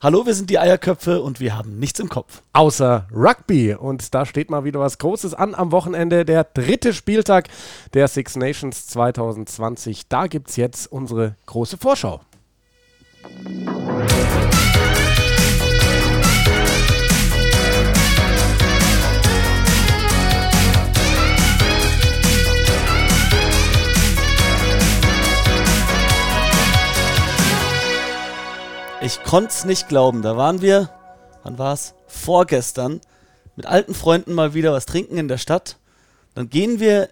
Hallo, wir sind die Eierköpfe und wir haben nichts im Kopf. Außer Rugby. Und da steht mal wieder was Großes an am Wochenende. Der dritte Spieltag der Six Nations 2020. Da gibt es jetzt unsere große Vorschau. Ich konnte es nicht glauben. Da waren wir, wann war es? Vorgestern mit alten Freunden mal wieder was trinken in der Stadt. Dann gehen wir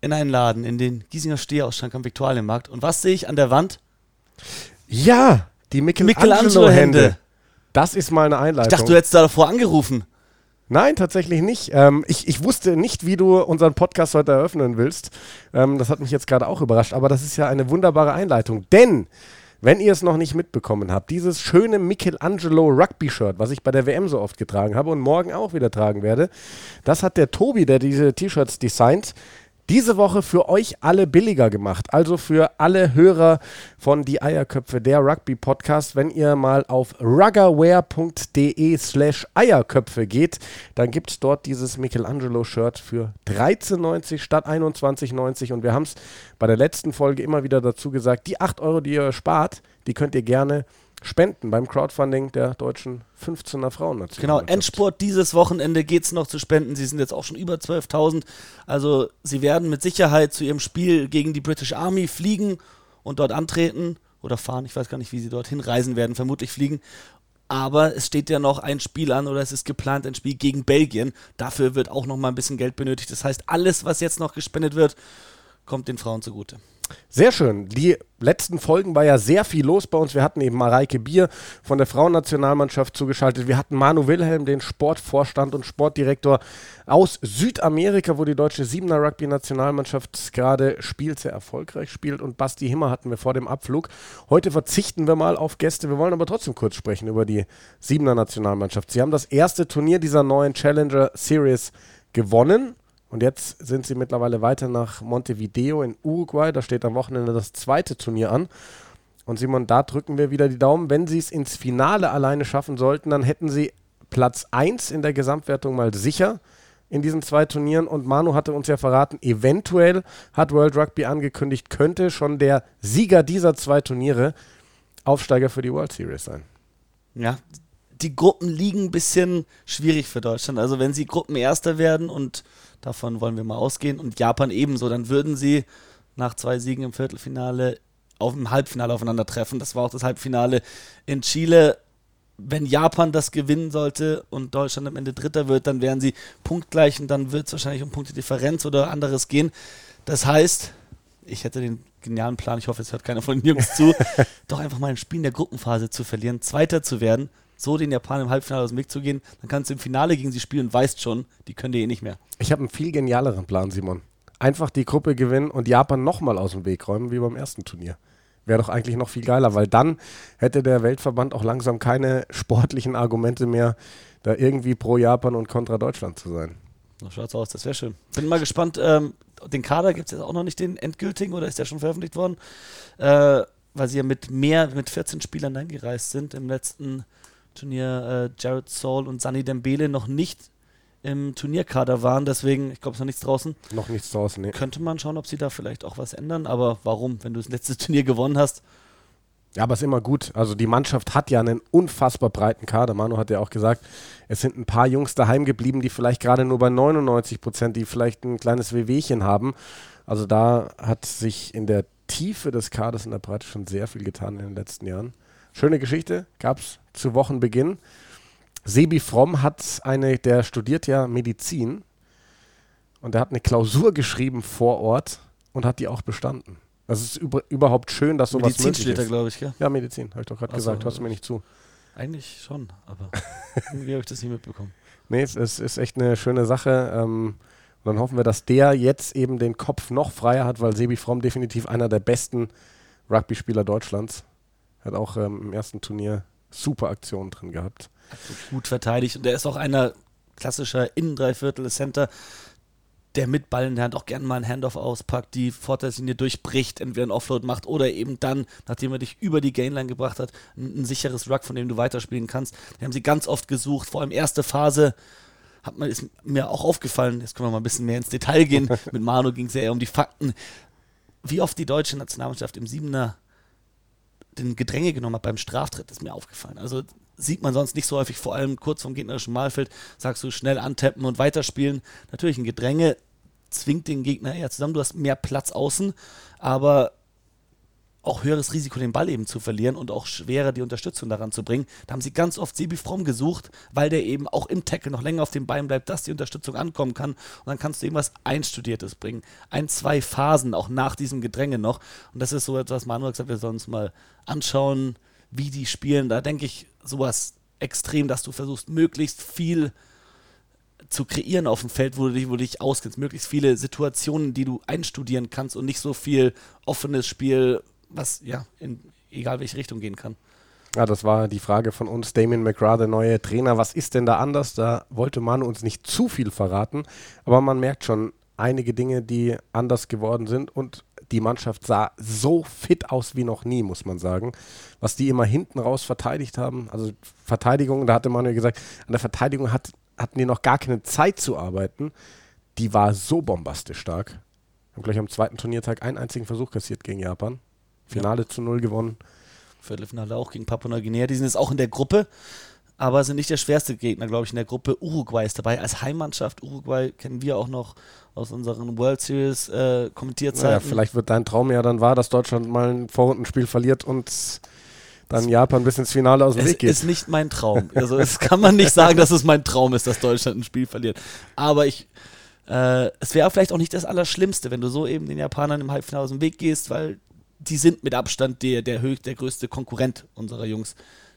in einen Laden, in den Giesinger Stehausschank am Viktualienmarkt. Und was sehe ich an der Wand? Ja, die Michelangelo-Hände. Das ist mal eine Einleitung. Ich dachte, du hättest da davor angerufen. Nein, tatsächlich nicht. Ähm, ich, ich wusste nicht, wie du unseren Podcast heute eröffnen willst. Ähm, das hat mich jetzt gerade auch überrascht. Aber das ist ja eine wunderbare Einleitung. Denn wenn ihr es noch nicht mitbekommen habt, dieses schöne Michelangelo Rugby-Shirt, was ich bei der WM so oft getragen habe und morgen auch wieder tragen werde, das hat der Tobi, der diese T-Shirts designt, diese Woche für euch alle billiger gemacht. Also für alle Hörer von Die Eierköpfe, der Rugby-Podcast. Wenn ihr mal auf ruggerwear.de slash Eierköpfe geht, dann gibt es dort dieses Michelangelo-Shirt für 13,90 statt 21,90. Und wir haben es bei der letzten Folge immer wieder dazu gesagt, die 8 Euro, die ihr spart, die könnt ihr gerne spenden beim Crowdfunding der deutschen 15er Frauennation. Genau, Endsport dieses Wochenende geht es noch zu spenden. Sie sind jetzt auch schon über 12.000. Also sie werden mit Sicherheit zu ihrem Spiel gegen die British Army fliegen und dort antreten oder fahren. Ich weiß gar nicht, wie sie dorthin reisen werden, vermutlich fliegen. Aber es steht ja noch ein Spiel an oder es ist geplant ein Spiel gegen Belgien. Dafür wird auch noch mal ein bisschen Geld benötigt. Das heißt, alles, was jetzt noch gespendet wird, kommt den Frauen zugute. Sehr schön. Die letzten Folgen war ja sehr viel los bei uns. Wir hatten eben Mareike Bier von der Frauennationalmannschaft zugeschaltet. Wir hatten Manu Wilhelm, den Sportvorstand und Sportdirektor aus Südamerika, wo die deutsche Siebener Rugby-Nationalmannschaft gerade spielt, sehr erfolgreich spielt. Und Basti Himmer hatten wir vor dem Abflug. Heute verzichten wir mal auf Gäste. Wir wollen aber trotzdem kurz sprechen über die Siebener Nationalmannschaft. Sie haben das erste Turnier dieser neuen Challenger Series gewonnen und jetzt sind sie mittlerweile weiter nach Montevideo in Uruguay. Da steht am Wochenende das zweite Turnier an. Und Simon, da drücken wir wieder die Daumen. Wenn sie es ins Finale alleine schaffen sollten, dann hätten sie Platz 1 in der Gesamtwertung mal sicher in diesen zwei Turnieren. Und Manu hatte uns ja verraten, eventuell hat World Rugby angekündigt, könnte schon der Sieger dieser zwei Turniere Aufsteiger für die World Series sein. Ja, die Gruppen liegen ein bisschen schwierig für Deutschland. Also wenn sie Gruppenerster werden und davon wollen wir mal ausgehen und Japan ebenso, dann würden sie nach zwei Siegen im Viertelfinale auf dem Halbfinale aufeinandertreffen. Das war auch das Halbfinale in Chile. Wenn Japan das gewinnen sollte und Deutschland am Ende Dritter wird, dann wären sie punktgleich und dann wird es wahrscheinlich um Punktedifferenz oder anderes gehen. Das heißt, ich hätte den genialen Plan, ich hoffe, es hört keiner von den Jungs zu, doch einfach mal ein Spiel in der Gruppenphase zu verlieren, Zweiter zu werden, so den Japanern im Halbfinale aus dem Weg zu gehen, dann kannst du im Finale gegen sie spielen und weißt schon, die können dir eh nicht mehr. Ich habe einen viel genialeren Plan, Simon. Einfach die Gruppe gewinnen und Japan nochmal aus dem Weg räumen, wie beim ersten Turnier. Wäre doch eigentlich noch viel geiler, weil dann hätte der Weltverband auch langsam keine sportlichen Argumente mehr, da irgendwie pro Japan und kontra Deutschland zu sein. So schaut's aus, das wäre schön. Bin mal gespannt, ähm, den Kader gibt es jetzt auch noch nicht, den endgültigen, oder ist der schon veröffentlicht worden? Äh, weil sie ja mit mehr, mit 14 Spielern eingereist sind im letzten Turnier äh, Jared Saul und Sunny Dembele noch nicht im Turnierkader waren. Deswegen, ich glaube, es ist noch nichts draußen. Noch nichts draußen, ne. Könnte man schauen, ob sie da vielleicht auch was ändern. Aber warum, wenn du das letzte Turnier gewonnen hast? Ja, aber es ist immer gut. Also die Mannschaft hat ja einen unfassbar breiten Kader. Manu hat ja auch gesagt, es sind ein paar Jungs daheim geblieben, die vielleicht gerade nur bei 99 Prozent, die vielleicht ein kleines Wehwehchen haben. Also da hat sich in der Tiefe des Kaders in der Breite schon sehr viel getan in den letzten Jahren. Schöne Geschichte, gab es zu Wochenbeginn. Sebi Fromm hat eine, der studiert ja Medizin und er hat eine Klausur geschrieben vor Ort und hat die auch bestanden. Das ist über, überhaupt schön, dass sowas Medizin möglich ist. glaube ich, gell? Ja, Medizin, habe ich doch gerade gesagt, hörst du mir nicht zu. Eigentlich schon, aber irgendwie habe ich das nicht mitbekommen. Nee, es ist, ist echt eine schöne Sache. Ähm, und dann hoffen wir, dass der jetzt eben den Kopf noch freier hat, weil Sebi Fromm definitiv einer der besten Rugby-Spieler Deutschlands hat auch ähm, im ersten Turnier super Aktionen drin gehabt. Also gut verteidigt und er ist auch einer klassischer Innendreiviertel Center, der mit Ball in der Hand auch gerne mal einen Handoff auspackt, die Vorteilslinie durchbricht, entweder einen Offload macht oder eben dann, nachdem er dich über die Gainline gebracht hat, ein, ein sicheres Ruck, von dem du weiterspielen kannst. Die haben sie ganz oft gesucht, vor allem erste Phase hat man, ist mir auch aufgefallen, jetzt können wir mal ein bisschen mehr ins Detail gehen. Mit Manu ging es ja eher um die Fakten. Wie oft die deutsche Nationalmannschaft im Siebener den Gedränge genommen hat beim Straftritt, ist mir aufgefallen. Also sieht man sonst nicht so häufig, vor allem kurz vom gegnerischen Malfeld, sagst du schnell antappen und weiterspielen. Natürlich ein Gedränge zwingt den Gegner eher zusammen, du hast mehr Platz außen, aber auch höheres Risiko, den Ball eben zu verlieren und auch schwerer die Unterstützung daran zu bringen. Da haben sie ganz oft Sebi Fromm gesucht, weil der eben auch im Tackle noch länger auf dem Bein bleibt, dass die Unterstützung ankommen kann. Und dann kannst du eben was Einstudiertes bringen. Ein, zwei Phasen auch nach diesem Gedränge noch. Und das ist so etwas, Manuel gesagt, wir sollen uns mal anschauen, wie die spielen. Da denke ich sowas extrem, dass du versuchst, möglichst viel zu kreieren auf dem Feld, wo du dich, wo du dich auskennst. Möglichst viele Situationen, die du einstudieren kannst und nicht so viel offenes Spiel, was ja in egal welche Richtung gehen kann. Ja, das war die Frage von uns. Damien McGrath, der neue Trainer. Was ist denn da anders? Da wollte Manu uns nicht zu viel verraten, aber man merkt schon einige Dinge, die anders geworden sind und die Mannschaft sah so fit aus wie noch nie, muss man sagen. Was die immer hinten raus verteidigt haben, also Verteidigung, da hatte Manuel gesagt, an der Verteidigung hat, hatten die noch gar keine Zeit zu arbeiten. Die war so bombastisch stark. Haben gleich am zweiten Turniertag einen einzigen Versuch kassiert gegen Japan. Finale ja. zu null gewonnen. Viertelfinale auch gegen Papua-Neuguinea. Die sind jetzt auch in der Gruppe, aber sind nicht der schwerste Gegner, glaube ich, in der Gruppe. Uruguay ist dabei als Heimmannschaft. Uruguay kennen wir auch noch aus unseren World Series äh, Kommentierzeiten. Naja, vielleicht wird dein Traum ja dann wahr, dass Deutschland mal ein Vorrundenspiel verliert und dann Japan bis ins Finale aus dem es Weg geht. ist nicht mein Traum. Also es kann man nicht sagen, dass es mein Traum ist, dass Deutschland ein Spiel verliert. Aber ich, äh, es wäre vielleicht auch nicht das Allerschlimmste, wenn du so eben den Japanern im Halbfinale aus dem Weg gehst, weil die sind mit Abstand der, der, höch, der größte Konkurrent unserer Jungs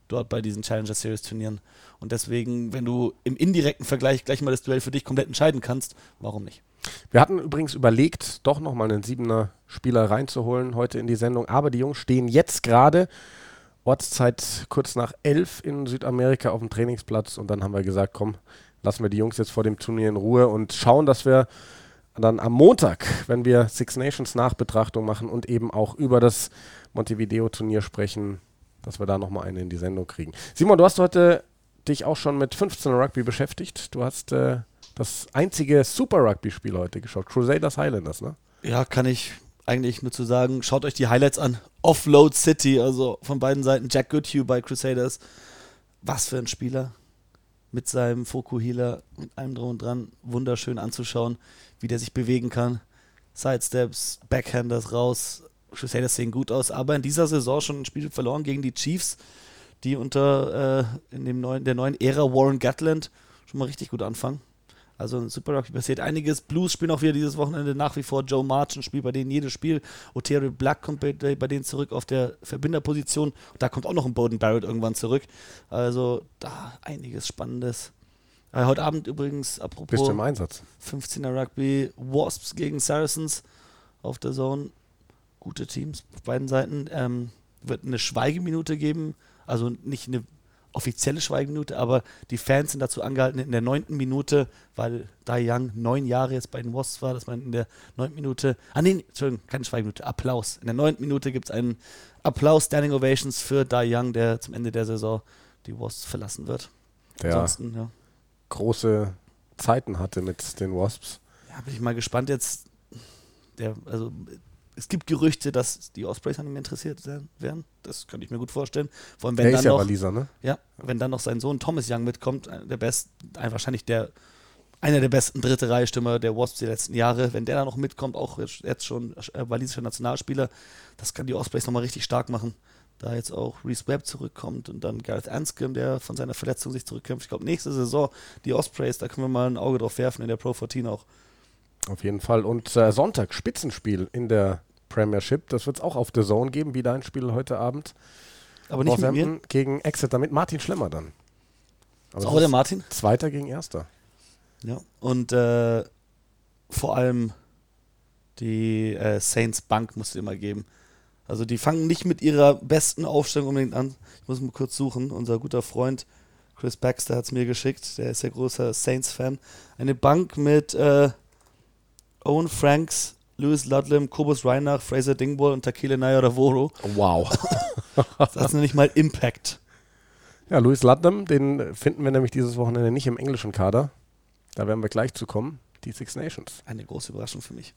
dort bei diesen Challenger Series Turnieren. Und deswegen, wenn du im indirekten Vergleich gleich mal das Duell für dich komplett entscheiden kannst, warum nicht? Wir hatten übrigens überlegt, doch nochmal einen siebener Spieler reinzuholen heute in die Sendung, aber die Jungs stehen jetzt gerade Ortszeit kurz nach elf in Südamerika auf dem Trainingsplatz und dann haben wir gesagt, komm, lassen wir die Jungs jetzt vor dem Turnier in Ruhe und schauen, dass wir dann am Montag, wenn wir Six Nations Nachbetrachtung machen und eben auch über das Montevideo-Turnier sprechen, dass wir da nochmal einen in die Sendung kriegen. Simon, du hast heute dich auch schon mit 15 Rugby beschäftigt. Du hast äh, das einzige Super Rugby-Spiel heute geschaut. Crusaders Highlanders, ne? Ja, kann ich eigentlich nur zu sagen. Schaut euch die Highlights an. Offload City, also von beiden Seiten. Jack Goodhue bei Crusaders. Was für ein Spieler. Mit seinem Foku-Healer, mit allem drum und dran. Wunderschön anzuschauen, wie der sich bewegen kann. Sidesteps, Backhanders raus. Crusaders sehen gut aus, aber in dieser Saison schon ein Spiel verloren gegen die Chiefs, die unter äh, in dem neuen, der neuen Ära Warren Gatland schon mal richtig gut anfangen. Also in Super Rugby passiert einiges. Blues spielen auch wieder dieses Wochenende nach wie vor. Joe Martin spielt bei denen jedes Spiel. Otero Black kommt bei, bei denen zurück auf der Verbinderposition. Und da kommt auch noch ein Bowden Barrett irgendwann zurück. Also da einiges Spannendes. Äh, heute Abend übrigens, apropos Bist du im Einsatz? 15er Rugby, Wasps gegen Saracens auf der Zone. Gute Teams auf beiden Seiten. Ähm, wird eine Schweigeminute geben. Also nicht eine offizielle Schweigeminute, aber die Fans sind dazu angehalten, in der neunten Minute, weil Dai Young neun Jahre jetzt bei den Wasps war, dass man in der neunten Minute, ah nee, Entschuldigung, keine Schweigeminute, Applaus. In der neunten Minute gibt es einen Applaus, Standing Ovations für Dai Young, der zum Ende der Saison die Wasps verlassen wird. Der Ansonsten, ja. Große Zeiten hatte mit den Wasps. Ja, bin ich mal gespannt jetzt. Der, also es gibt Gerüchte, dass die Ospreys an ihm interessiert wären. Das könnte ich mir gut vorstellen. Vor allem, wenn der dann ist ja noch, Waliser, ne? Ja, wenn dann noch sein Sohn Thomas Young mitkommt, der best, wahrscheinlich der einer der besten dritte Reihe Stürmer der Wasps der letzten Jahre. Wenn der da noch mitkommt, auch jetzt schon äh, walisischer Nationalspieler, das kann die Ospreys nochmal richtig stark machen. Da jetzt auch Reese Webb zurückkommt und dann Gareth Anscombe, der von seiner Verletzung sich zurückkämpft. Ich glaube, nächste Saison die Ospreys, da können wir mal ein Auge drauf werfen in der Pro 14 auch. Auf jeden Fall. Und äh, Sonntag, Spitzenspiel in der Premiership. Das wird es auch auf The Zone geben, wieder ein Spiel heute Abend. Aber nicht mit mir? gegen Exeter mit Martin Schlemmer dann. Aber auch der Martin? Zweiter gegen Erster. Ja, und äh, vor allem die äh, Saints Bank musst du immer geben. Also die fangen nicht mit ihrer besten Aufstellung unbedingt an. Ich muss mal kurz suchen. Unser guter Freund Chris Baxter hat es mir geschickt. Der ist ja großer Saints-Fan. Eine Bank mit äh, Owen Franks, Lewis Ludlam, Kobus Reinach, Fraser Dingwall und Takile Nayaravoro. Wow. das ist nicht mal Impact. Ja, Louis Ludlam, den finden wir nämlich dieses Wochenende nicht im englischen Kader. Da werden wir gleich zu kommen. Die Six Nations. Eine große Überraschung für mich.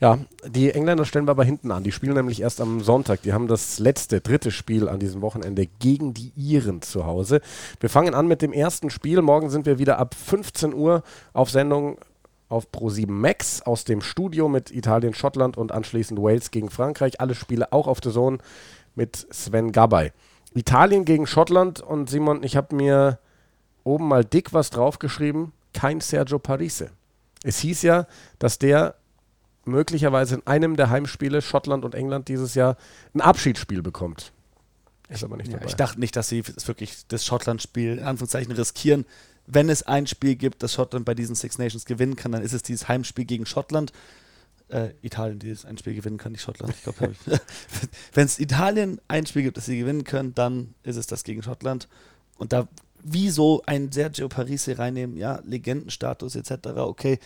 Ja, die Engländer stellen wir aber hinten an. Die spielen nämlich erst am Sonntag. Die haben das letzte, dritte Spiel an diesem Wochenende gegen die Iren zu Hause. Wir fangen an mit dem ersten Spiel. Morgen sind wir wieder ab 15 Uhr auf Sendung auf Pro7 Max aus dem Studio mit Italien, Schottland und anschließend Wales gegen Frankreich. Alle Spiele auch auf der Zone mit Sven Gabay. Italien gegen Schottland und Simon, ich habe mir oben mal dick was draufgeschrieben. Kein Sergio Parise. Es hieß ja, dass der möglicherweise in einem der Heimspiele Schottland und England dieses Jahr ein Abschiedsspiel bekommt. Ist aber nicht ja, dabei. Ich dachte nicht, dass sie wirklich das Schottland-Spiel in Anführungszeichen riskieren. Wenn es ein Spiel gibt, das Schottland bei diesen Six Nations gewinnen kann, dann ist es dieses Heimspiel gegen Schottland. Äh, Italien, die ein Spiel gewinnen kann, nicht Schottland. Ich glaube, wenn es Italien ein Spiel gibt, das sie gewinnen können, dann ist es das gegen Schottland. Und da wieso ein Sergio Parisi reinnehmen, ja, Legendenstatus etc., okay,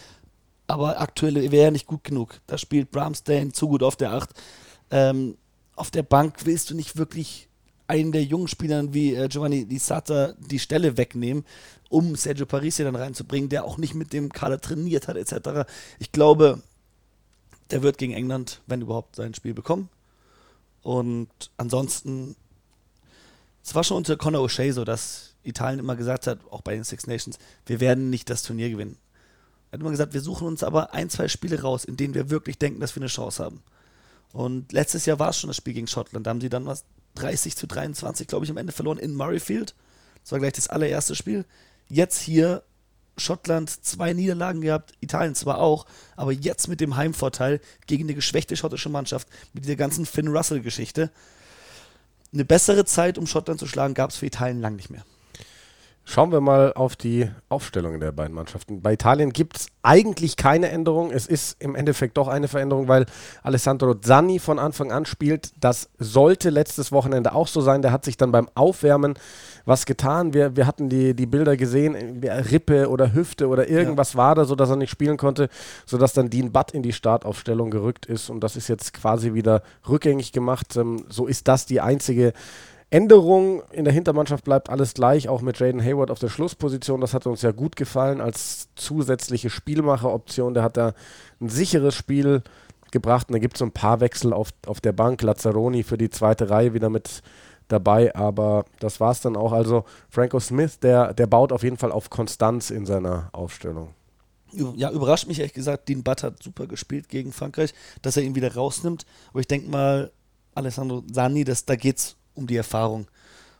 aber aktuell wäre er nicht gut genug. Da spielt Bramstein zu gut auf der 8. Ähm, auf der Bank willst du nicht wirklich einen der jungen Spielern wie äh, Giovanni Di Sata die Stelle wegnehmen, um Sergio Parisi dann reinzubringen, der auch nicht mit dem Kader trainiert hat, etc. Ich glaube, der wird gegen England, wenn überhaupt, sein Spiel bekommen. Und ansonsten, es war schon unter Conor O'Shea so, dass Italien immer gesagt hat, auch bei den Six Nations, wir werden nicht das Turnier gewinnen. Er hat immer gesagt, wir suchen uns aber ein, zwei Spiele raus, in denen wir wirklich denken, dass wir eine Chance haben. Und letztes Jahr war es schon das Spiel gegen Schottland. Da haben sie dann was 30 zu 23, glaube ich, am Ende verloren in Murrayfield. Das war gleich das allererste Spiel. Jetzt hier Schottland zwei Niederlagen gehabt, Italien zwar auch, aber jetzt mit dem Heimvorteil gegen eine geschwächte schottische Mannschaft, mit dieser ganzen Finn Russell-Geschichte. Eine bessere Zeit, um Schottland zu schlagen, gab es für Italien lang nicht mehr. Schauen wir mal auf die Aufstellungen der beiden Mannschaften. Bei Italien gibt es eigentlich keine Änderung. Es ist im Endeffekt doch eine Veränderung, weil Alessandro Zanni von Anfang an spielt. Das sollte letztes Wochenende auch so sein. Der hat sich dann beim Aufwärmen was getan. Wir, wir hatten die, die Bilder gesehen, Rippe oder Hüfte oder irgendwas ja. war da, sodass er nicht spielen konnte, sodass dann Dean Butt in die Startaufstellung gerückt ist. Und das ist jetzt quasi wieder rückgängig gemacht. Ähm, so ist das die einzige Änderung in der Hintermannschaft bleibt alles gleich, auch mit Jaden Hayward auf der Schlussposition. Das hat uns ja gut gefallen als zusätzliche Spielmacheroption. Der hat da ein sicheres Spiel gebracht. Und da gibt es so ein paar Wechsel auf, auf der Bank. Lazzaroni für die zweite Reihe wieder mit dabei, aber das war es dann auch. Also Franco Smith, der, der baut auf jeden Fall auf Konstanz in seiner Aufstellung. Ja, überrascht mich ehrlich gesagt, Dean Butt hat super gespielt gegen Frankreich, dass er ihn wieder rausnimmt. Aber ich denke mal, Alessandro Sani, das, da geht es um die Erfahrung.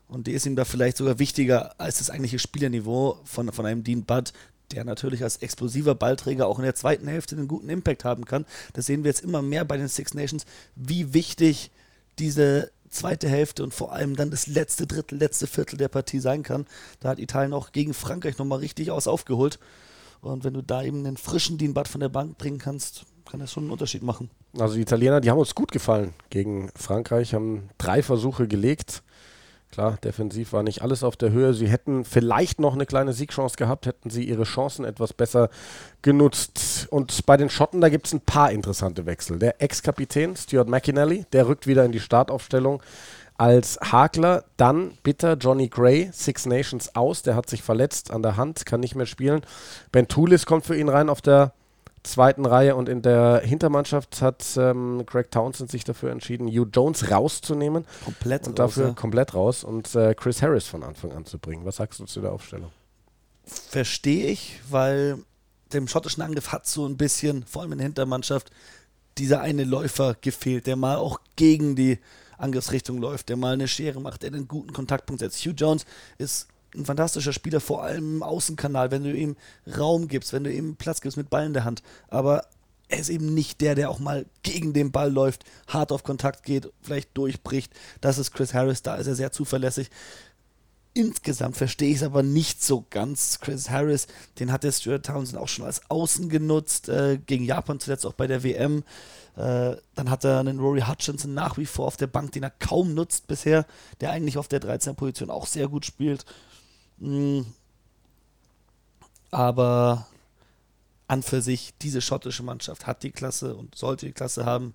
Und die ist ihm da vielleicht sogar wichtiger als das eigentliche Spielerniveau von, von einem Dean Budd, der natürlich als explosiver Ballträger auch in der zweiten Hälfte einen guten Impact haben kann. Das sehen wir jetzt immer mehr bei den Six Nations, wie wichtig diese zweite Hälfte und vor allem dann das letzte Drittel, letzte Viertel der Partie sein kann. Da hat Italien auch gegen Frankreich nochmal richtig aus aufgeholt. Und wenn du da eben einen frischen Dean Budd von der Bank bringen kannst, kann das schon einen Unterschied machen. Also die Italiener, die haben uns gut gefallen gegen Frankreich, haben drei Versuche gelegt. Klar, defensiv war nicht alles auf der Höhe. Sie hätten vielleicht noch eine kleine Siegchance gehabt, hätten sie ihre Chancen etwas besser genutzt. Und bei den Schotten, da gibt es ein paar interessante Wechsel. Der Ex-Kapitän Stuart McInally, der rückt wieder in die Startaufstellung als Hakler. Dann bitter Johnny Gray, Six Nations aus, der hat sich verletzt an der Hand, kann nicht mehr spielen. Ben Tulis kommt für ihn rein auf der zweiten Reihe und in der Hintermannschaft hat ähm, Greg Townsend sich dafür entschieden, Hugh Jones rauszunehmen. Komplett und dafür ja. komplett raus und äh, Chris Harris von Anfang an zu bringen. Was sagst du zu der Aufstellung? Verstehe ich, weil dem schottischen Angriff hat so ein bisschen, vor allem in der Hintermannschaft, dieser eine Läufer gefehlt, der mal auch gegen die Angriffsrichtung läuft, der mal eine Schere macht, der einen guten Kontaktpunkt setzt. Hugh Jones ist ein fantastischer Spieler, vor allem im Außenkanal, wenn du ihm Raum gibst, wenn du ihm Platz gibst mit Ball in der Hand. Aber er ist eben nicht der, der auch mal gegen den Ball läuft, hart auf Kontakt geht, vielleicht durchbricht. Das ist Chris Harris, da ist er sehr zuverlässig. Insgesamt verstehe ich es aber nicht so ganz. Chris Harris, den hat der Stuart Townsend auch schon als Außen genutzt, äh, gegen Japan zuletzt auch bei der WM. Äh, dann hat er einen Rory Hutchinson nach wie vor auf der Bank, den er kaum nutzt bisher, der eigentlich auf der 13er Position auch sehr gut spielt. Hm. Aber an für sich, diese schottische Mannschaft hat die Klasse und sollte die Klasse haben,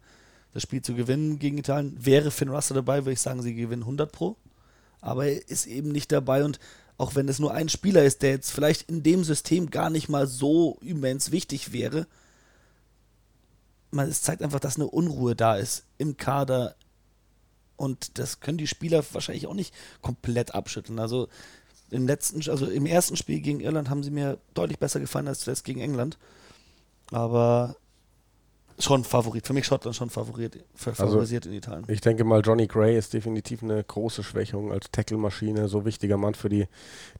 das Spiel zu gewinnen gegen Italien. Wäre Finn Russell dabei, würde ich sagen, sie gewinnen 100 Pro. Aber er ist eben nicht dabei und auch wenn es nur ein Spieler ist, der jetzt vielleicht in dem System gar nicht mal so immens wichtig wäre, man, es zeigt einfach, dass eine Unruhe da ist im Kader und das können die Spieler wahrscheinlich auch nicht komplett abschütteln. Also im letzten, also im ersten Spiel gegen Irland haben sie mir deutlich besser gefallen als zuletzt gegen England. Aber schon Favorit. Für mich Schottland schon Favorit, Also, favorisiert in Italien. Ich denke mal, Johnny Gray ist definitiv eine große Schwächung als Tackle-Maschine, so wichtiger Mann für die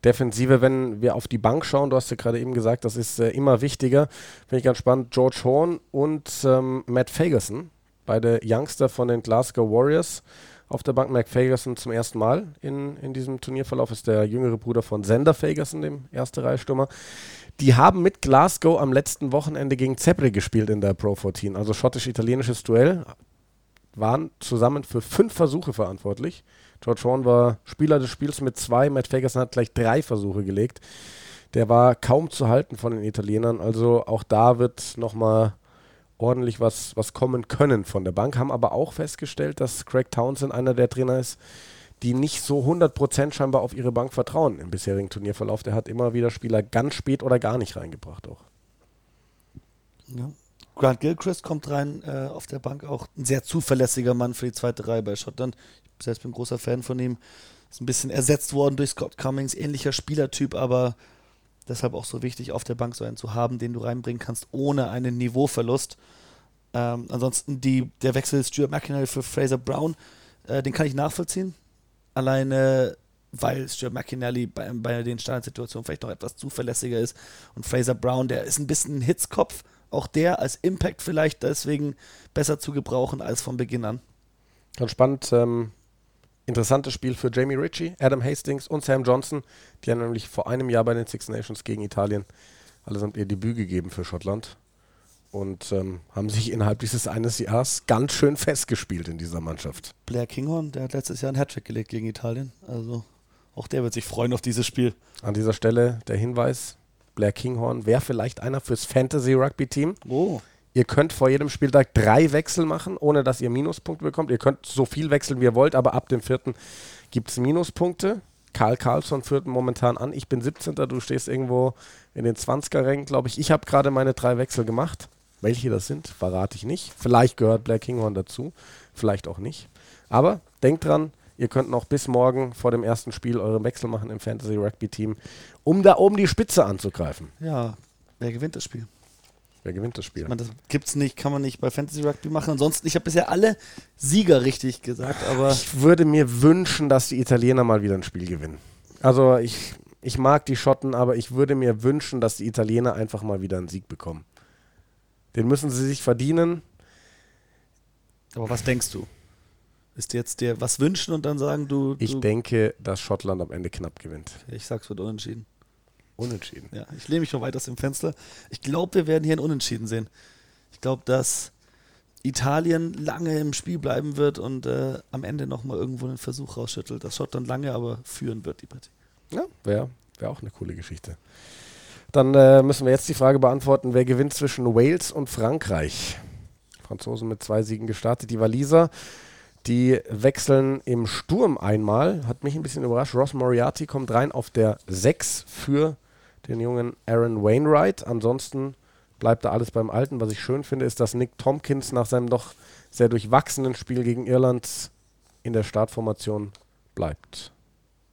Defensive. Wenn wir auf die Bank schauen, du hast ja gerade eben gesagt, das ist äh, immer wichtiger. Finde ich ganz spannend. George Horn und ähm, Matt Fagerson, beide Youngster von den Glasgow Warriors. Auf der Bank Mac Fagerson zum ersten Mal in, in diesem Turnierverlauf ist der jüngere Bruder von Sender Fagerson, dem erste Reihe-Stürmer. Die haben mit Glasgow am letzten Wochenende gegen Zebre gespielt in der Pro 14, also schottisch-italienisches Duell. Waren zusammen für fünf Versuche verantwortlich. George Horn war Spieler des Spiels mit zwei, Matt Fagerson hat gleich drei Versuche gelegt. Der war kaum zu halten von den Italienern, also auch da wird nochmal ordentlich was, was kommen können von der Bank, haben aber auch festgestellt, dass Craig Townsend einer der Trainer ist, die nicht so 100% scheinbar auf ihre Bank vertrauen im bisherigen Turnierverlauf. Der hat immer wieder Spieler ganz spät oder gar nicht reingebracht auch. Ja. Grant Gilchrist kommt rein äh, auf der Bank, auch ein sehr zuverlässiger Mann für die zweite Reihe bei Schottland. Ich selbst bin großer Fan von ihm. Ist ein bisschen ersetzt worden durch Scott Cummings, ähnlicher Spielertyp, aber deshalb auch so wichtig, auf der Bank so einen zu haben, den du reinbringen kannst, ohne einen Niveauverlust. Ähm, ansonsten die, der Wechsel Stuart McInerney für Fraser Brown, äh, den kann ich nachvollziehen. Alleine, weil Stuart McInerney bei, bei den Standardsituationen vielleicht noch etwas zuverlässiger ist. Und Fraser Brown, der ist ein bisschen ein Hitzkopf. Auch der als Impact vielleicht deswegen besser zu gebrauchen als von Beginn an. Ganz spannend. Ähm, interessantes Spiel für Jamie Ritchie, Adam Hastings und Sam Johnson. Die haben nämlich vor einem Jahr bei den Six Nations gegen Italien allesamt ihr Debüt gegeben für Schottland. Und ähm, haben sich innerhalb dieses eines Jahres ganz schön festgespielt in dieser Mannschaft. Blair Kinghorn, der hat letztes Jahr einen Hattrick gelegt gegen Italien. Also auch der wird sich freuen auf dieses Spiel. An dieser Stelle der Hinweis: Blair Kinghorn wäre vielleicht einer fürs Fantasy Rugby Team. Oh. Ihr könnt vor jedem Spieltag drei Wechsel machen, ohne dass ihr Minuspunkte bekommt. Ihr könnt so viel wechseln, wie ihr wollt, aber ab dem vierten gibt es Minuspunkte. Karl Karlsson führt momentan an. Ich bin 17. Du stehst irgendwo in den 20er-Rängen, glaube ich. Ich habe gerade meine drei Wechsel gemacht. Welche das sind, verrate ich nicht. Vielleicht gehört Black Kinghorn dazu, vielleicht auch nicht. Aber denkt dran, ihr könnt noch bis morgen vor dem ersten Spiel eure Wechsel machen im Fantasy Rugby Team, um da oben die Spitze anzugreifen. Ja, wer gewinnt das Spiel? Wer gewinnt das Spiel? Ich meine, das gibt's nicht, kann man nicht bei Fantasy Rugby machen. Ansonsten, ich habe bisher alle Sieger richtig gesagt, aber Ich würde mir wünschen, dass die Italiener mal wieder ein Spiel gewinnen. Also ich, ich mag die Schotten, aber ich würde mir wünschen, dass die Italiener einfach mal wieder einen Sieg bekommen. Den müssen sie sich verdienen. aber was denkst du? Ist jetzt dir was wünschen und dann sagen du, Ich du denke, dass Schottland am Ende knapp gewinnt. ich sag's wird unentschieden. Unentschieden. Ja, ich lehne mich noch weit aus dem Fenster. Ich glaube, wir werden hier ein Unentschieden sehen. Ich glaube, dass Italien lange im Spiel bleiben wird und äh, am Ende nochmal irgendwo einen Versuch rausschüttelt, dass Schottland lange aber führen wird, die Partie. Ja, wäre wär auch eine coole Geschichte. Dann äh, müssen wir jetzt die Frage beantworten, wer gewinnt zwischen Wales und Frankreich? Franzosen mit zwei Siegen gestartet. Die Waliser, die wechseln im Sturm einmal. Hat mich ein bisschen überrascht. Ross Moriarty kommt rein auf der 6 für den jungen Aaron Wainwright. Ansonsten bleibt da alles beim Alten. Was ich schön finde, ist, dass Nick Tompkins nach seinem doch sehr durchwachsenen Spiel gegen Irland in der Startformation bleibt.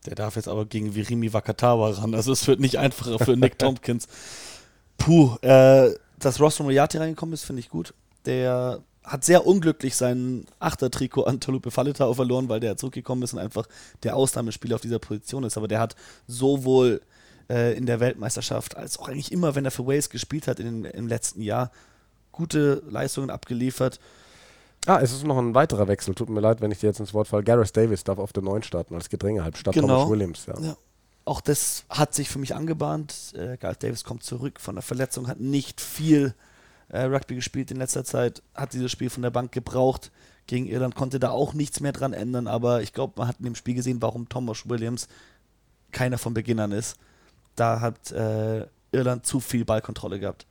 Der darf jetzt aber gegen Virimi Wakatawa ran. Also es wird nicht einfacher für Nick Tompkins. Puh, äh, dass Ross Moriarty reingekommen ist, finde ich gut. Der hat sehr unglücklich sein Achtertrikot an Talupe Falletau verloren, weil der zurückgekommen ist und einfach der Ausnahmespieler auf dieser Position ist. Aber der hat sowohl äh, in der Weltmeisterschaft als auch eigentlich immer, wenn er für Wales gespielt hat in, im letzten Jahr, gute Leistungen abgeliefert. Ah, es ist noch ein weiterer Wechsel. Tut mir leid, wenn ich dir jetzt ins Wort falle. Gareth Davis darf auf der 9 starten als Gedränge statt Genau. Thomas Williams. Ja. Ja. Auch das hat sich für mich angebahnt. Äh, Gareth Davis kommt zurück von der Verletzung, hat nicht viel äh, Rugby gespielt in letzter Zeit, hat dieses Spiel von der Bank gebraucht. Gegen Irland konnte da auch nichts mehr dran ändern, aber ich glaube, man hat in dem Spiel gesehen, warum Thomas Williams keiner von Beginn an ist. Da hat äh, Irland zu viel Ballkontrolle gehabt.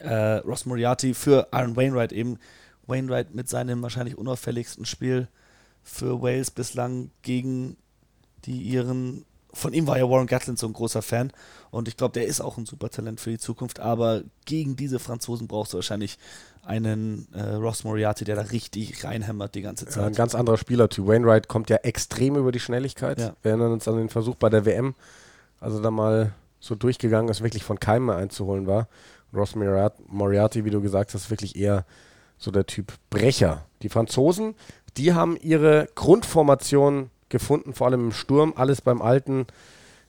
äh, Ross Moriarty für Aaron Wainwright eben. Wainwright mit seinem wahrscheinlich unauffälligsten Spiel für Wales bislang gegen die Iren. Von ihm war ja Warren Gatlin so ein großer Fan und ich glaube, der ist auch ein super Talent für die Zukunft, aber gegen diese Franzosen brauchst du wahrscheinlich einen äh, Ross Moriarty, der da richtig reinhämmert die ganze Zeit. Ja, ein ganz anderer Spielertyp. Wainwright kommt ja extrem über die Schnelligkeit. Ja. Wir erinnern uns an den Versuch bei der WM, also da mal so durchgegangen ist, wirklich von keinem mehr einzuholen war. Ross Moriarty, wie du gesagt hast, wirklich eher so der Typ Brecher. Die Franzosen, die haben ihre Grundformation gefunden, vor allem im Sturm, alles beim Alten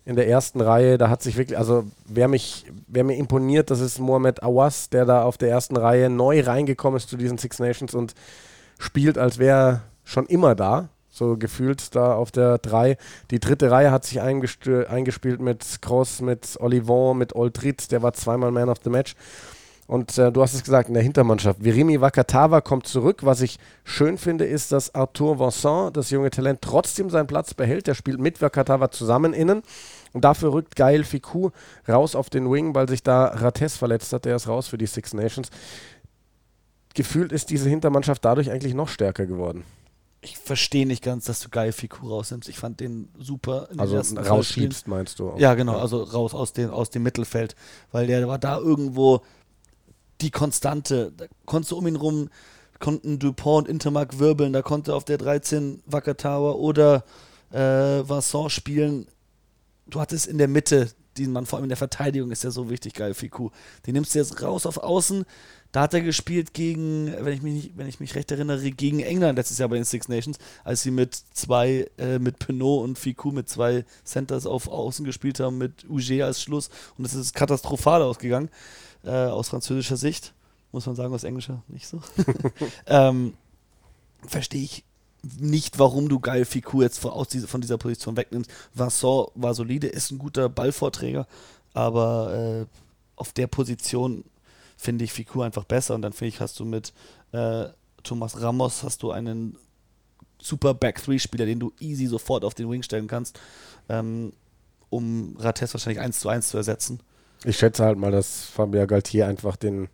in der ersten Reihe. Da hat sich wirklich, also wer mich, wer mir imponiert, das ist Mohamed Awas, der da auf der ersten Reihe neu reingekommen ist zu diesen Six Nations und spielt, als wäre schon immer da. So gefühlt da auf der 3. Die dritte Reihe hat sich eingespielt mit Cross, mit Olivon, mit Oltrit, der war zweimal Man of the Match. Und äh, du hast es gesagt, in der Hintermannschaft. Virimi Wakatawa kommt zurück. Was ich schön finde, ist, dass Arthur Vincent, das junge Talent, trotzdem seinen Platz behält. Der spielt mit Wakatawa zusammen innen. Und dafür rückt Geil Fiku raus auf den Wing, weil sich da Rates verletzt hat. Der ist raus für die Six Nations. Gefühlt ist diese Hintermannschaft dadurch eigentlich noch stärker geworden. Ich verstehe nicht ganz, dass du Geil Fiku rausnimmst. Ich fand den super. In also rausschiebst, meinst du? Auch. Ja, genau. Also raus aus, den, aus dem Mittelfeld. Weil der war da irgendwo die Konstante. Da konntest du um ihn rum, konnten Dupont und Intermark wirbeln, da konnte auf der 13 Wakatawa oder äh, Vincent spielen. Du hattest in der Mitte diesen Mann, vor allem in der Verteidigung ist der so wichtig, geil, Fiku. Den nimmst du jetzt raus auf Außen. Da hat er gespielt gegen, wenn ich mich, nicht, wenn ich mich recht erinnere, gegen England letztes Jahr bei den Six Nations, als sie mit zwei, äh, mit Pinot und Fiku mit zwei Centers auf Außen gespielt haben, mit Uge als Schluss. Und es ist katastrophal ausgegangen äh, aus französischer Sicht. Muss man sagen, aus englischer nicht so. ähm, Verstehe ich nicht, warum du geil Fiku jetzt von, aus diese, von dieser Position wegnimmst. Vincent war solide, ist ein guter Ballvorträger, aber äh, auf der Position finde ich Fiku einfach besser und dann finde ich, hast du mit äh, Thomas Ramos hast du einen super Back-3-Spieler, den du easy sofort auf den Wing stellen kannst, ähm, um Rates wahrscheinlich 1 zu 1 zu ersetzen. Ich schätze halt mal, dass Fabien Galtier einfach den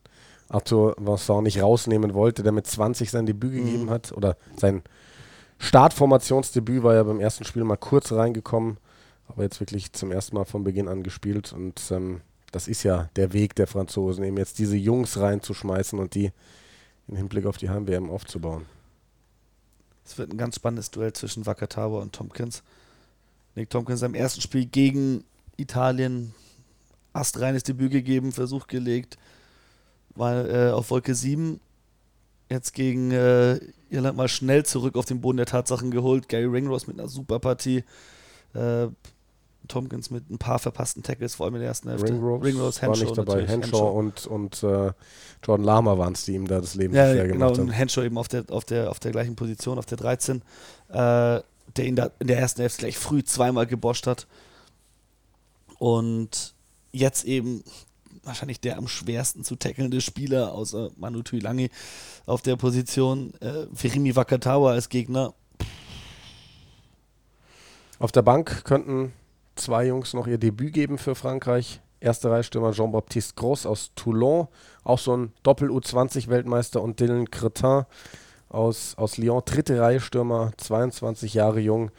Arthur Vincent nicht rausnehmen wollte, der mit 20 sein Debüt mhm. gegeben hat. Oder sein Startformationsdebüt war ja beim ersten Spiel mal kurz reingekommen, aber jetzt wirklich zum ersten Mal von Beginn an gespielt. Und ähm, das ist ja der Weg der Franzosen, eben jetzt diese Jungs reinzuschmeißen und die im Hinblick auf die Heim-WM aufzubauen. Es wird ein ganz spannendes Duell zwischen Wakatawa und Tompkins. Nick Tompkins im ersten Spiel gegen Italien astreines Debüt gegeben, Versuch gelegt, war äh, auf Wolke 7 jetzt gegen äh, Irland mal schnell zurück auf den Boden der Tatsachen geholt. Gary Ringrose mit einer super Partie. Äh, Tompkins mit ein paar verpassten Tackles, vor allem in der ersten Hälfte. Ringrose, Ringrose Henshaw war nicht dabei. Henshaw, und, und äh, Jordan Lama waren es, die ihm da das Leben ja, schwer genau, gemacht haben. Henshaw eben auf der, auf, der, auf der gleichen Position, auf der 13, äh, der ihn da in der ersten Hälfte gleich früh zweimal geboscht hat. Und jetzt eben wahrscheinlich der am schwersten zu tackelnde Spieler, außer Manu Tuilangi auf der Position. Äh, Firimi Wakatawa als Gegner. Auf der Bank könnten zwei Jungs noch ihr Debüt geben für Frankreich. Erster Reihstürmer Jean-Baptiste Gross aus Toulon, auch so ein Doppel-U20-Weltmeister und Dylan Cretin aus, aus Lyon, dritte Reihe Stürmer, 22 Jahre jung.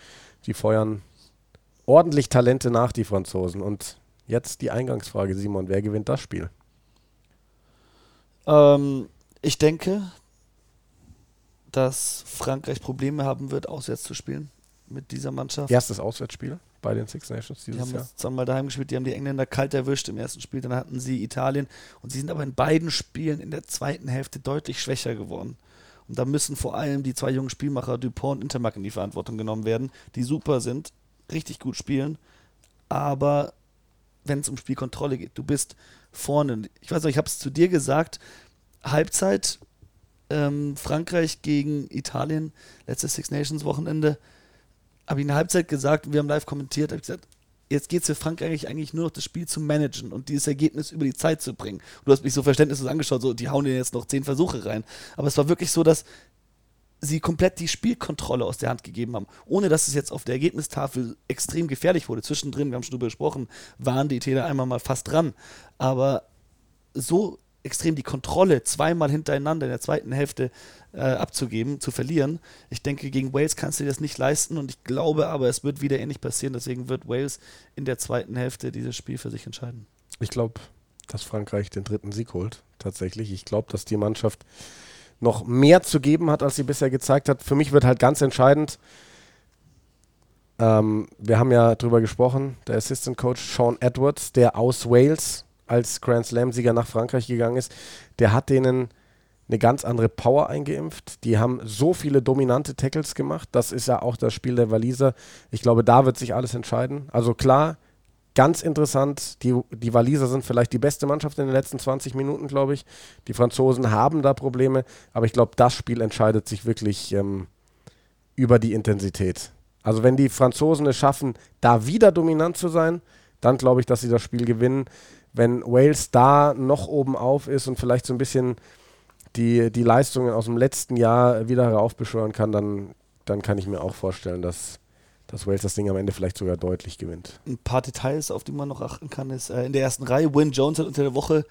Die feuern ordentlich Talente nach, die Franzosen. Und Jetzt die Eingangsfrage, Simon, wer gewinnt das Spiel? Ähm, ich denke, dass Frankreich Probleme haben wird, auswärts zu spielen mit dieser Mannschaft. Erstes Auswärtsspiel bei den Six Nations dieses die haben Jahr. zweimal daheim gespielt, die haben die Engländer kalt erwischt im ersten Spiel, dann hatten sie Italien und sie sind aber in beiden Spielen in der zweiten Hälfte deutlich schwächer geworden. Und da müssen vor allem die zwei jungen Spielmacher Dupont und Intermark in die Verantwortung genommen werden, die super sind, richtig gut spielen, aber wenn es um Spielkontrolle geht. Du bist vorne. Ich weiß noch, ich habe es zu dir gesagt, Halbzeit ähm, Frankreich gegen Italien, letztes Six Nations Wochenende, habe ich in der Halbzeit gesagt, wir haben live kommentiert, habe ich gesagt, jetzt geht es für Frankreich eigentlich nur noch das Spiel zu managen und dieses Ergebnis über die Zeit zu bringen. du hast mich so verständnislos angeschaut, so die hauen dir jetzt noch zehn Versuche rein. Aber es war wirklich so, dass sie komplett die Spielkontrolle aus der Hand gegeben haben, ohne dass es jetzt auf der Ergebnistafel extrem gefährlich wurde. Zwischendrin, wir haben schon darüber gesprochen, waren die Italiener einmal mal fast dran. Aber so extrem die Kontrolle zweimal hintereinander in der zweiten Hälfte äh, abzugeben, zu verlieren. Ich denke, gegen Wales kannst du dir das nicht leisten und ich glaube aber, es wird wieder ähnlich passieren. Deswegen wird Wales in der zweiten Hälfte dieses Spiel für sich entscheiden. Ich glaube, dass Frankreich den dritten Sieg holt, tatsächlich. Ich glaube, dass die Mannschaft noch mehr zu geben hat, als sie bisher gezeigt hat. Für mich wird halt ganz entscheidend, ähm, wir haben ja drüber gesprochen, der Assistant Coach Sean Edwards, der aus Wales als Grand Slam-Sieger nach Frankreich gegangen ist, der hat denen eine ganz andere Power eingeimpft. Die haben so viele dominante Tackles gemacht. Das ist ja auch das Spiel der Waliser. Ich glaube, da wird sich alles entscheiden. Also klar, ganz interessant. Die, die Waliser sind vielleicht die beste Mannschaft in den letzten 20 Minuten, glaube ich. Die Franzosen haben da Probleme. Aber ich glaube, das Spiel entscheidet sich wirklich ähm, über die Intensität. Also wenn die Franzosen es schaffen, da wieder dominant zu sein, dann glaube ich, dass sie das Spiel gewinnen. Wenn Wales da noch oben auf ist und vielleicht so ein bisschen die, die Leistungen aus dem letzten Jahr wieder heraufbeschwören kann, dann, dann kann ich mir auch vorstellen, dass, dass Wales das Ding am Ende vielleicht sogar deutlich gewinnt. Ein paar Details, auf die man noch achten kann, ist äh, in der ersten Reihe, Win Jones hat unter der Woche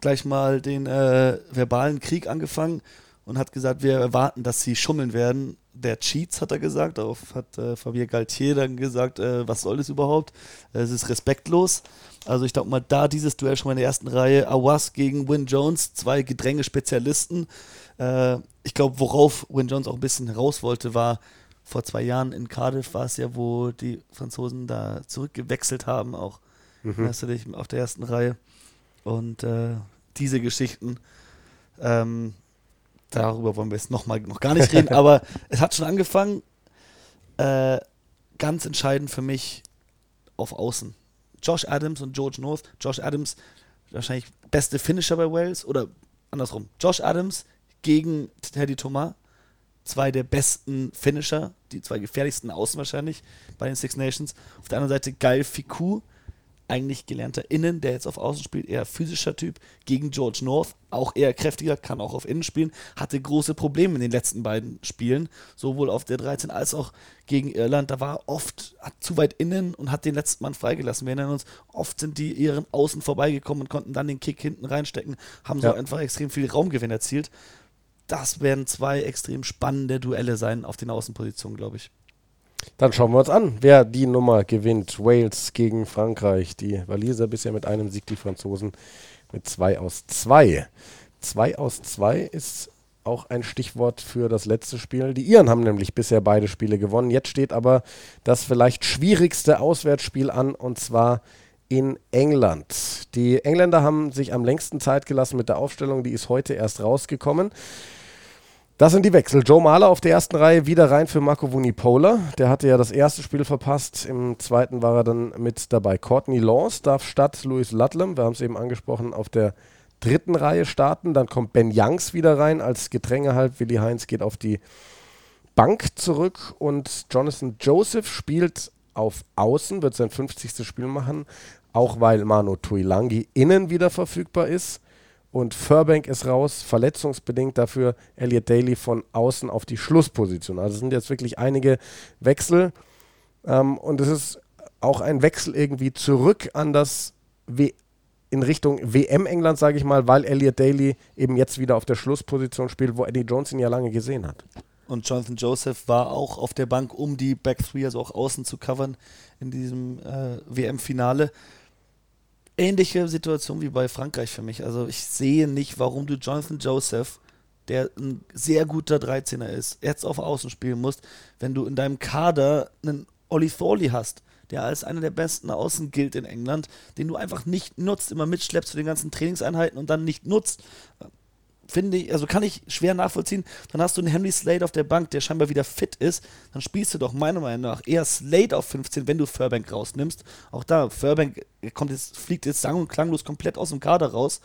gleich mal den äh, verbalen Krieg angefangen und hat gesagt, wir erwarten, dass sie schummeln werden. Der Cheats, hat er gesagt. Darauf hat äh, Fabien Galtier dann gesagt, äh, was soll das überhaupt? Es ist respektlos. Also ich glaube mal, da dieses Duell schon mal in der ersten Reihe. Awas gegen Win Jones, zwei Gedränge-Spezialisten. Äh, ich glaube, worauf Win Jones auch ein bisschen heraus wollte, war, vor zwei Jahren in Cardiff war es ja, wo die Franzosen da zurückgewechselt haben, auch mhm. auf der ersten Reihe. Und äh, diese Geschichten, ähm, darüber wollen wir jetzt noch mal noch gar nicht reden, aber es hat schon angefangen. Äh, ganz entscheidend für mich auf Außen. Josh Adams und George North. Josh Adams, wahrscheinlich beste Finisher bei Wales oder andersrum. Josh Adams gegen Teddy Thomas. Zwei der besten Finisher, die zwei gefährlichsten Außen wahrscheinlich bei den Six Nations. Auf der anderen Seite Geil Fiku, eigentlich gelernter Innen, der jetzt auf Außen spielt, eher physischer Typ, gegen George North, auch eher kräftiger, kann auch auf Innen spielen, hatte große Probleme in den letzten beiden Spielen, sowohl auf der 13 als auch gegen Irland. Da war oft zu weit innen und hat den letzten Mann freigelassen. Wir erinnern uns, oft sind die ihren Außen vorbeigekommen und konnten dann den Kick hinten reinstecken, haben so ja. einfach extrem viel Raumgewinn erzielt. Das werden zwei extrem spannende Duelle sein auf den Außenpositionen, glaube ich. Dann schauen wir uns an, wer die Nummer gewinnt. Wales gegen Frankreich. Die Waliser bisher mit einem Sieg, die Franzosen mit zwei aus zwei. Zwei aus zwei ist auch ein Stichwort für das letzte Spiel. Die Iren haben nämlich bisher beide Spiele gewonnen. Jetzt steht aber das vielleicht schwierigste Auswärtsspiel an und zwar in England. Die Engländer haben sich am längsten Zeit gelassen mit der Aufstellung, die ist heute erst rausgekommen. Das sind die Wechsel. Joe Mahler auf der ersten Reihe wieder rein für Marco Vunipola. Der hatte ja das erste Spiel verpasst. Im zweiten war er dann mit dabei. Courtney Laws darf statt Louis Ludlam, wir haben es eben angesprochen, auf der dritten Reihe starten. Dann kommt Ben Youngs wieder rein als Gedränge halt. Willi Heinz geht auf die Bank zurück und Jonathan Joseph spielt auf Außen, wird sein 50. Spiel machen, auch weil Manu Tuilangi innen wieder verfügbar ist und Furbank ist raus, verletzungsbedingt dafür Elliot Daly von außen auf die Schlussposition. Also sind jetzt wirklich einige Wechsel ähm, und es ist auch ein Wechsel irgendwie zurück an das w in Richtung WM England, sage ich mal, weil Elliot Daly eben jetzt wieder auf der Schlussposition spielt, wo Eddie Jones ihn ja lange gesehen hat. Und Jonathan Joseph war auch auf der Bank, um die Back Three, also auch außen zu covern in diesem äh, WM-Finale ähnliche Situation wie bei Frankreich für mich. Also ich sehe nicht, warum du Jonathan Joseph, der ein sehr guter 13er ist, jetzt auf Außen spielen musst, wenn du in deinem Kader einen Olli Thorley hast, der als einer der besten Außen gilt in England, den du einfach nicht nutzt, immer mitschleppst zu den ganzen Trainingseinheiten und dann nicht nutzt finde ich, also kann ich schwer nachvollziehen. Dann hast du einen Henry Slade auf der Bank, der scheinbar wieder fit ist. Dann spielst du doch meiner Meinung nach eher Slade auf 15, wenn du Furbank rausnimmst. Auch da, Furbank kommt jetzt, fliegt jetzt sang- und klanglos komplett aus dem Kader raus.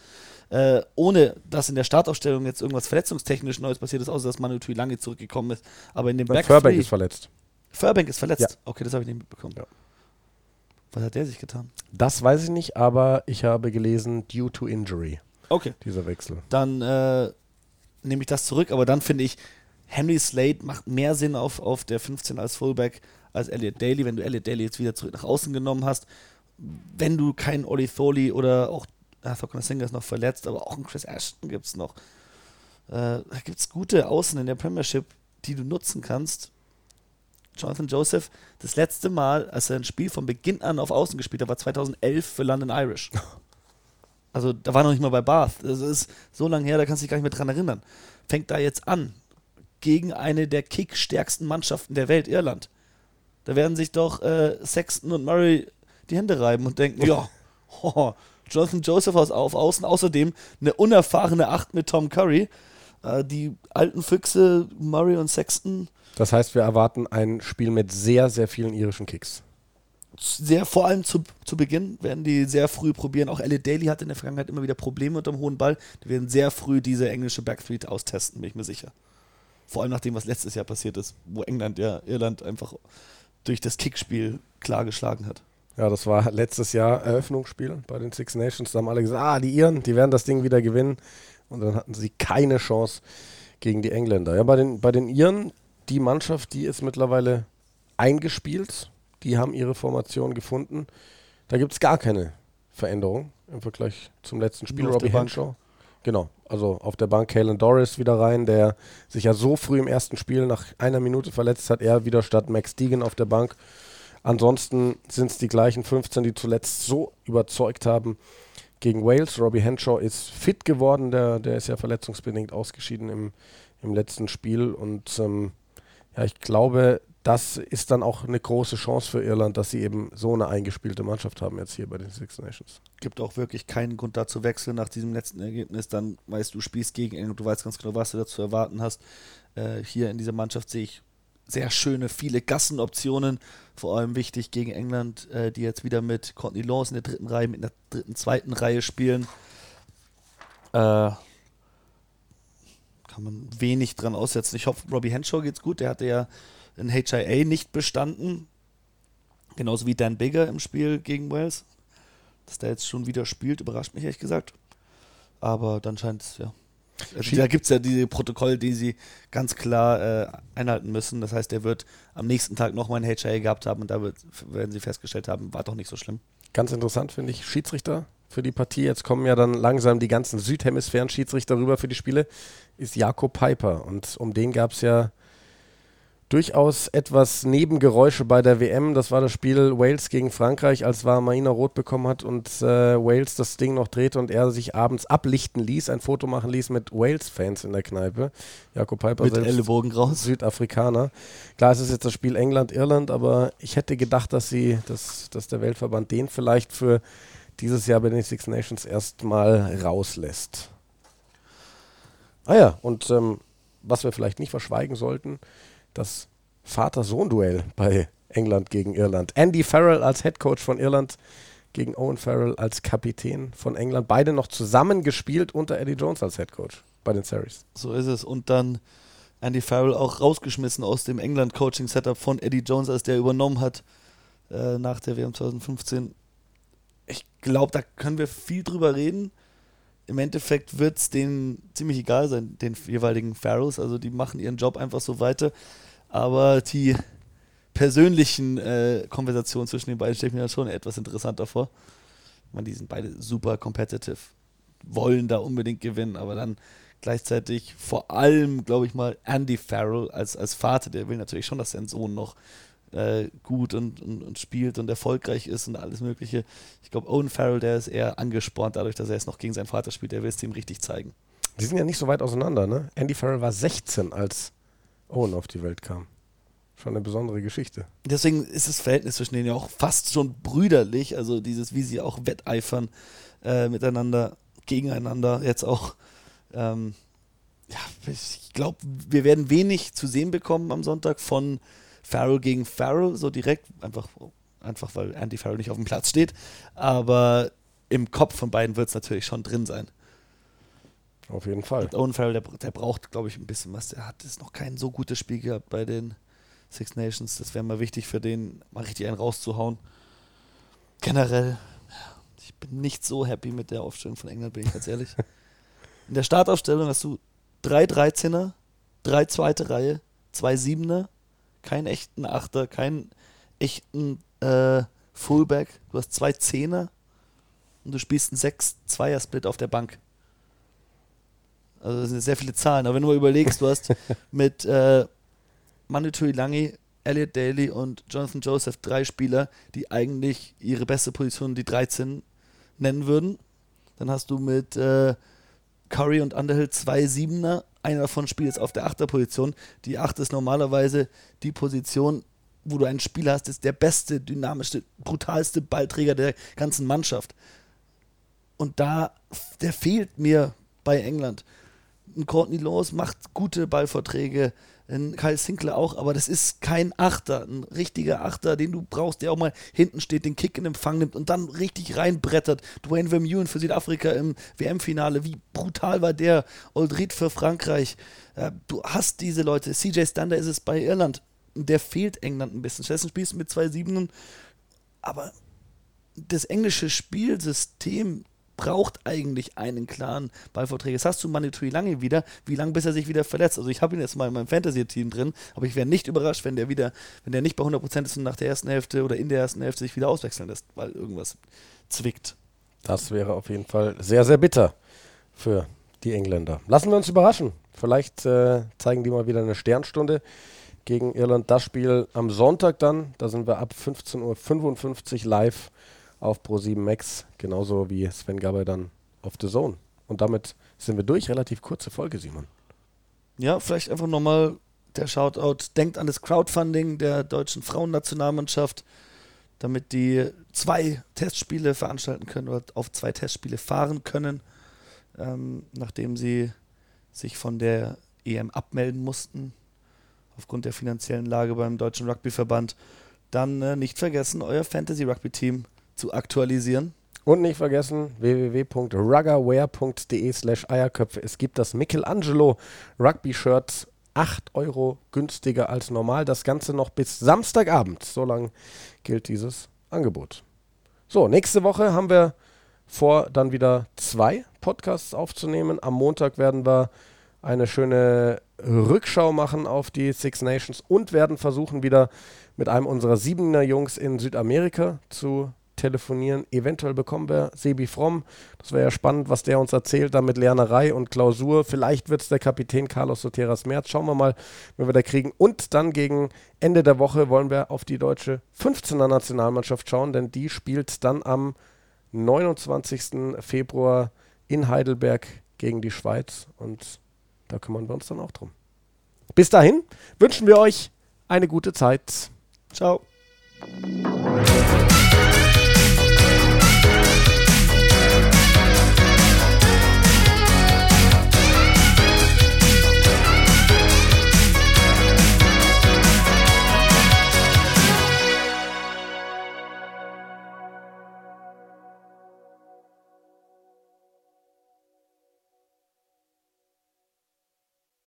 Äh, ohne dass in der Startaufstellung jetzt irgendwas verletzungstechnisch Neues passiert ist, außer dass Manu Tui lange zurückgekommen ist. Aber in dem Back Furbank ist verletzt. Furbank ist verletzt. Ja. Okay, das habe ich nicht mitbekommen. Ja. Was hat der sich getan? Das weiß ich nicht, aber ich habe gelesen, due to injury. Okay. Dieser Wechsel. Dann äh, nehme ich das zurück, aber dann finde ich, Henry Slade macht mehr Sinn auf, auf der 15 als Fullback als Elliot Daly, wenn du Elliot Daly jetzt wieder zurück nach außen genommen hast. Wenn du keinen Ollie Thorley oder auch Arthur Singer ist noch verletzt, aber auch ein Chris Ashton gibt es noch. Äh, da gibt es gute Außen in der Premiership, die du nutzen kannst. Jonathan Joseph, das letzte Mal, als er ein Spiel von Beginn an auf Außen gespielt hat, war 2011 für London Irish. Also da war noch nicht mal bei Bath. Das ist so lange her, da kannst du dich gar nicht mehr dran erinnern. Fängt da jetzt an gegen eine der kickstärksten Mannschaften der Welt, Irland. Da werden sich doch äh, Sexton und Murray die Hände reiben und denken, ja, oh, Jonathan Joseph aus, auf Außen, außerdem eine unerfahrene Acht mit Tom Curry. Äh, die alten Füchse, Murray und Sexton. Das heißt, wir erwarten ein Spiel mit sehr, sehr vielen irischen Kicks sehr, vor allem zu, zu Beginn werden die sehr früh probieren. Auch Elliot Daly hatte in der Vergangenheit immer wieder Probleme mit dem hohen Ball. Die werden sehr früh diese englische Backstreet austesten, bin ich mir sicher. Vor allem nach dem, was letztes Jahr passiert ist, wo England ja Irland einfach durch das Kickspiel klar geschlagen hat. Ja, das war letztes Jahr Eröffnungsspiel bei den Six Nations. Da haben alle gesagt, ah, die Iren, die werden das Ding wieder gewinnen. Und dann hatten sie keine Chance gegen die Engländer. Ja, bei den, bei den Iren, die Mannschaft, die ist mittlerweile eingespielt die haben ihre Formation gefunden. Da gibt es gar keine Veränderung im Vergleich zum letzten Spiel. Robbie Henshaw. Genau, also auf der Bank Kalen Doris wieder rein, der sich ja so früh im ersten Spiel nach einer Minute verletzt hat. Er wieder statt Max Deegan auf der Bank. Ansonsten sind es die gleichen 15, die zuletzt so überzeugt haben gegen Wales. Robbie Henshaw ist fit geworden, der, der ist ja verletzungsbedingt ausgeschieden im, im letzten Spiel. Und ähm, ja, ich glaube, das ist dann auch eine große Chance für Irland, dass sie eben so eine eingespielte Mannschaft haben jetzt hier bei den Six Nations. Gibt auch wirklich keinen Grund da zu wechseln nach diesem letzten Ergebnis. Dann weißt du, spielst gegen England, du weißt ganz genau, was du da zu erwarten hast. Äh, hier in dieser Mannschaft sehe ich sehr schöne, viele Gassenoptionen. Vor allem wichtig gegen England, äh, die jetzt wieder mit Courtney Laws in der dritten Reihe, mit einer dritten, zweiten Reihe spielen. Äh, kann man wenig dran aussetzen. Ich hoffe, Robbie Henshaw geht's gut. Der hatte ja in HIA nicht bestanden. Genauso wie Dan Bigger im Spiel gegen Wales. Dass der jetzt schon wieder spielt, überrascht mich ehrlich gesagt. Aber dann scheint es, ja. Also da gibt es ja diese Protokolle, die sie ganz klar äh, einhalten müssen. Das heißt, er wird am nächsten Tag nochmal ein HIA gehabt haben und da wird, werden sie festgestellt haben, war doch nicht so schlimm. Ganz interessant finde ich, Schiedsrichter für die Partie. Jetzt kommen ja dann langsam die ganzen Südhemisphären-Schiedsrichter rüber für die Spiele. Ist Jakob Piper. Und um den gab es ja durchaus etwas Nebengeräusche bei der WM. Das war das Spiel Wales gegen Frankreich, als Maina rot bekommen hat und äh, Wales das Ding noch drehte und er sich abends ablichten ließ, ein Foto machen ließ mit Wales-Fans in der Kneipe. Jakob Piper mit Ellenbogen raus. Südafrikaner. Klar, es ist jetzt das Spiel England-Irland, aber ich hätte gedacht, dass sie, dass, dass der Weltverband den vielleicht für dieses Jahr bei den Six Nations erstmal rauslässt. Ah ja, und ähm, was wir vielleicht nicht verschweigen sollten, das Vater-Sohn-Duell bei England gegen Irland. Andy Farrell als Head Coach von Irland gegen Owen Farrell als Kapitän von England. Beide noch zusammen gespielt unter Eddie Jones als Head Coach bei den Series. So ist es. Und dann Andy Farrell auch rausgeschmissen aus dem England-Coaching-Setup von Eddie Jones, als der übernommen hat äh, nach der WM 2015. Ich glaube, da können wir viel drüber reden. Im Endeffekt wird es denen ziemlich egal sein, den jeweiligen Farrells. Also die machen ihren Job einfach so weiter. Aber die persönlichen äh, Konversationen zwischen den beiden stelle ich mir schon etwas interessanter vor. meine, die sind beide super competitive, wollen da unbedingt gewinnen, aber dann gleichzeitig vor allem, glaube ich mal, Andy Farrell als, als Vater, der will natürlich schon, dass sein Sohn noch äh, gut und, und, und, spielt und erfolgreich ist und alles Mögliche. Ich glaube, Owen Farrell, der ist eher angespornt dadurch, dass er jetzt noch gegen seinen Vater spielt. Der will es ihm richtig zeigen. Die sind ja nicht so weit auseinander, ne? Andy Farrell war 16, als Owen auf die Welt kam. Schon eine besondere Geschichte. Deswegen ist das Verhältnis zwischen denen ja auch fast schon brüderlich. Also dieses, wie sie auch wetteifern äh, miteinander, gegeneinander. Jetzt auch, ähm, ja, ich glaube, wir werden wenig zu sehen bekommen am Sonntag von Farrell gegen Farrell, so direkt, einfach, einfach weil Andy Farrell nicht auf dem Platz steht. Aber im Kopf von beiden wird es natürlich schon drin sein. Auf jeden Fall. Und Owen Farrell, der, der braucht, glaube ich, ein bisschen was. Der hat jetzt noch kein so gutes Spiel gehabt bei den Six Nations. Das wäre mal wichtig für den, mal richtig einen rauszuhauen. Generell, ich bin nicht so happy mit der Aufstellung von England, bin ich ganz ehrlich. In der Startaufstellung hast du drei 13er, drei zweite Reihe, zwei Siebener, keinen echten Achter, keinen echten äh, Fullback. Du hast zwei Zehner. und du spielst einen 6-2er-Split auf der Bank. Also das sind sehr viele Zahlen. Aber wenn du mal überlegst, du hast mit äh, Manu Tuilangi, Elliot Daly und Jonathan Joseph drei Spieler, die eigentlich ihre beste Position die 13 nennen würden. Dann hast du mit äh, Curry und Underhill zwei Siebener. Einer davon spielt jetzt auf der Achterposition. Die Acht ist normalerweise die Position, wo du einen Spieler hast, ist der beste, dynamischste, brutalste Ballträger der ganzen Mannschaft. Und da, der fehlt mir bei England. Ein Courtney Laws macht gute Ballvorträge, ein Kyle Sinclair auch, aber das ist kein Achter, ein richtiger Achter, den du brauchst, der auch mal hinten steht, den Kick in Empfang nimmt und dann richtig reinbrettert. Dwayne Vermeulen für Südafrika im WM-Finale, wie brutal war der? Oldried für Frankreich. Du hast diese Leute. CJ Stander ist es bei Irland. Der fehlt England ein bisschen. Stattdessen spielst du mit zwei Siebenen, aber das englische Spielsystem braucht eigentlich einen klaren Ballvorträger. Das hast du Manitui lange wieder. Wie lange bis er sich wieder verletzt? Also ich habe ihn jetzt mal in meinem Fantasy-Team drin, aber ich wäre nicht überrascht, wenn der wieder, wenn der nicht bei 100% ist und nach der ersten Hälfte oder in der ersten Hälfte sich wieder auswechseln lässt, weil irgendwas zwickt. Das wäre auf jeden Fall sehr, sehr bitter für die Engländer. Lassen wir uns überraschen. Vielleicht äh, zeigen die mal wieder eine Sternstunde gegen Irland. Das Spiel am Sonntag dann, da sind wir ab 15.55 Uhr live auf Pro7 Max, genauso wie Sven Gabay dann auf The Zone. Und damit sind wir durch. Relativ kurze Folge, Simon. Ja, vielleicht einfach nochmal der Shoutout. Denkt an das Crowdfunding der deutschen Frauennationalmannschaft, damit die zwei Testspiele veranstalten können oder auf zwei Testspiele fahren können, ähm, nachdem sie sich von der EM abmelden mussten, aufgrund der finanziellen Lage beim Deutschen Rugbyverband. Dann äh, nicht vergessen, euer Fantasy Rugby Team zu aktualisieren. Und nicht vergessen, www.ruggerware.de slash Eierköpfe. Es gibt das Michelangelo Rugby-Shirt 8 Euro günstiger als normal. Das Ganze noch bis Samstagabend. So lange gilt dieses Angebot. So, nächste Woche haben wir vor, dann wieder zwei Podcasts aufzunehmen. Am Montag werden wir eine schöne Rückschau machen auf die Six Nations und werden versuchen, wieder mit einem unserer Siebener Jungs in Südamerika zu telefonieren. Eventuell bekommen wir Sebi Fromm. Das wäre ja spannend, was der uns erzählt, da mit Lernerei und Klausur. Vielleicht wird es der Kapitän Carlos Soteras Merz. Schauen wir mal, wenn wir da kriegen. Und dann gegen Ende der Woche wollen wir auf die deutsche 15er Nationalmannschaft schauen, denn die spielt dann am 29. Februar in Heidelberg gegen die Schweiz. Und da kümmern wir uns dann auch drum. Bis dahin wünschen wir euch eine gute Zeit. Ciao.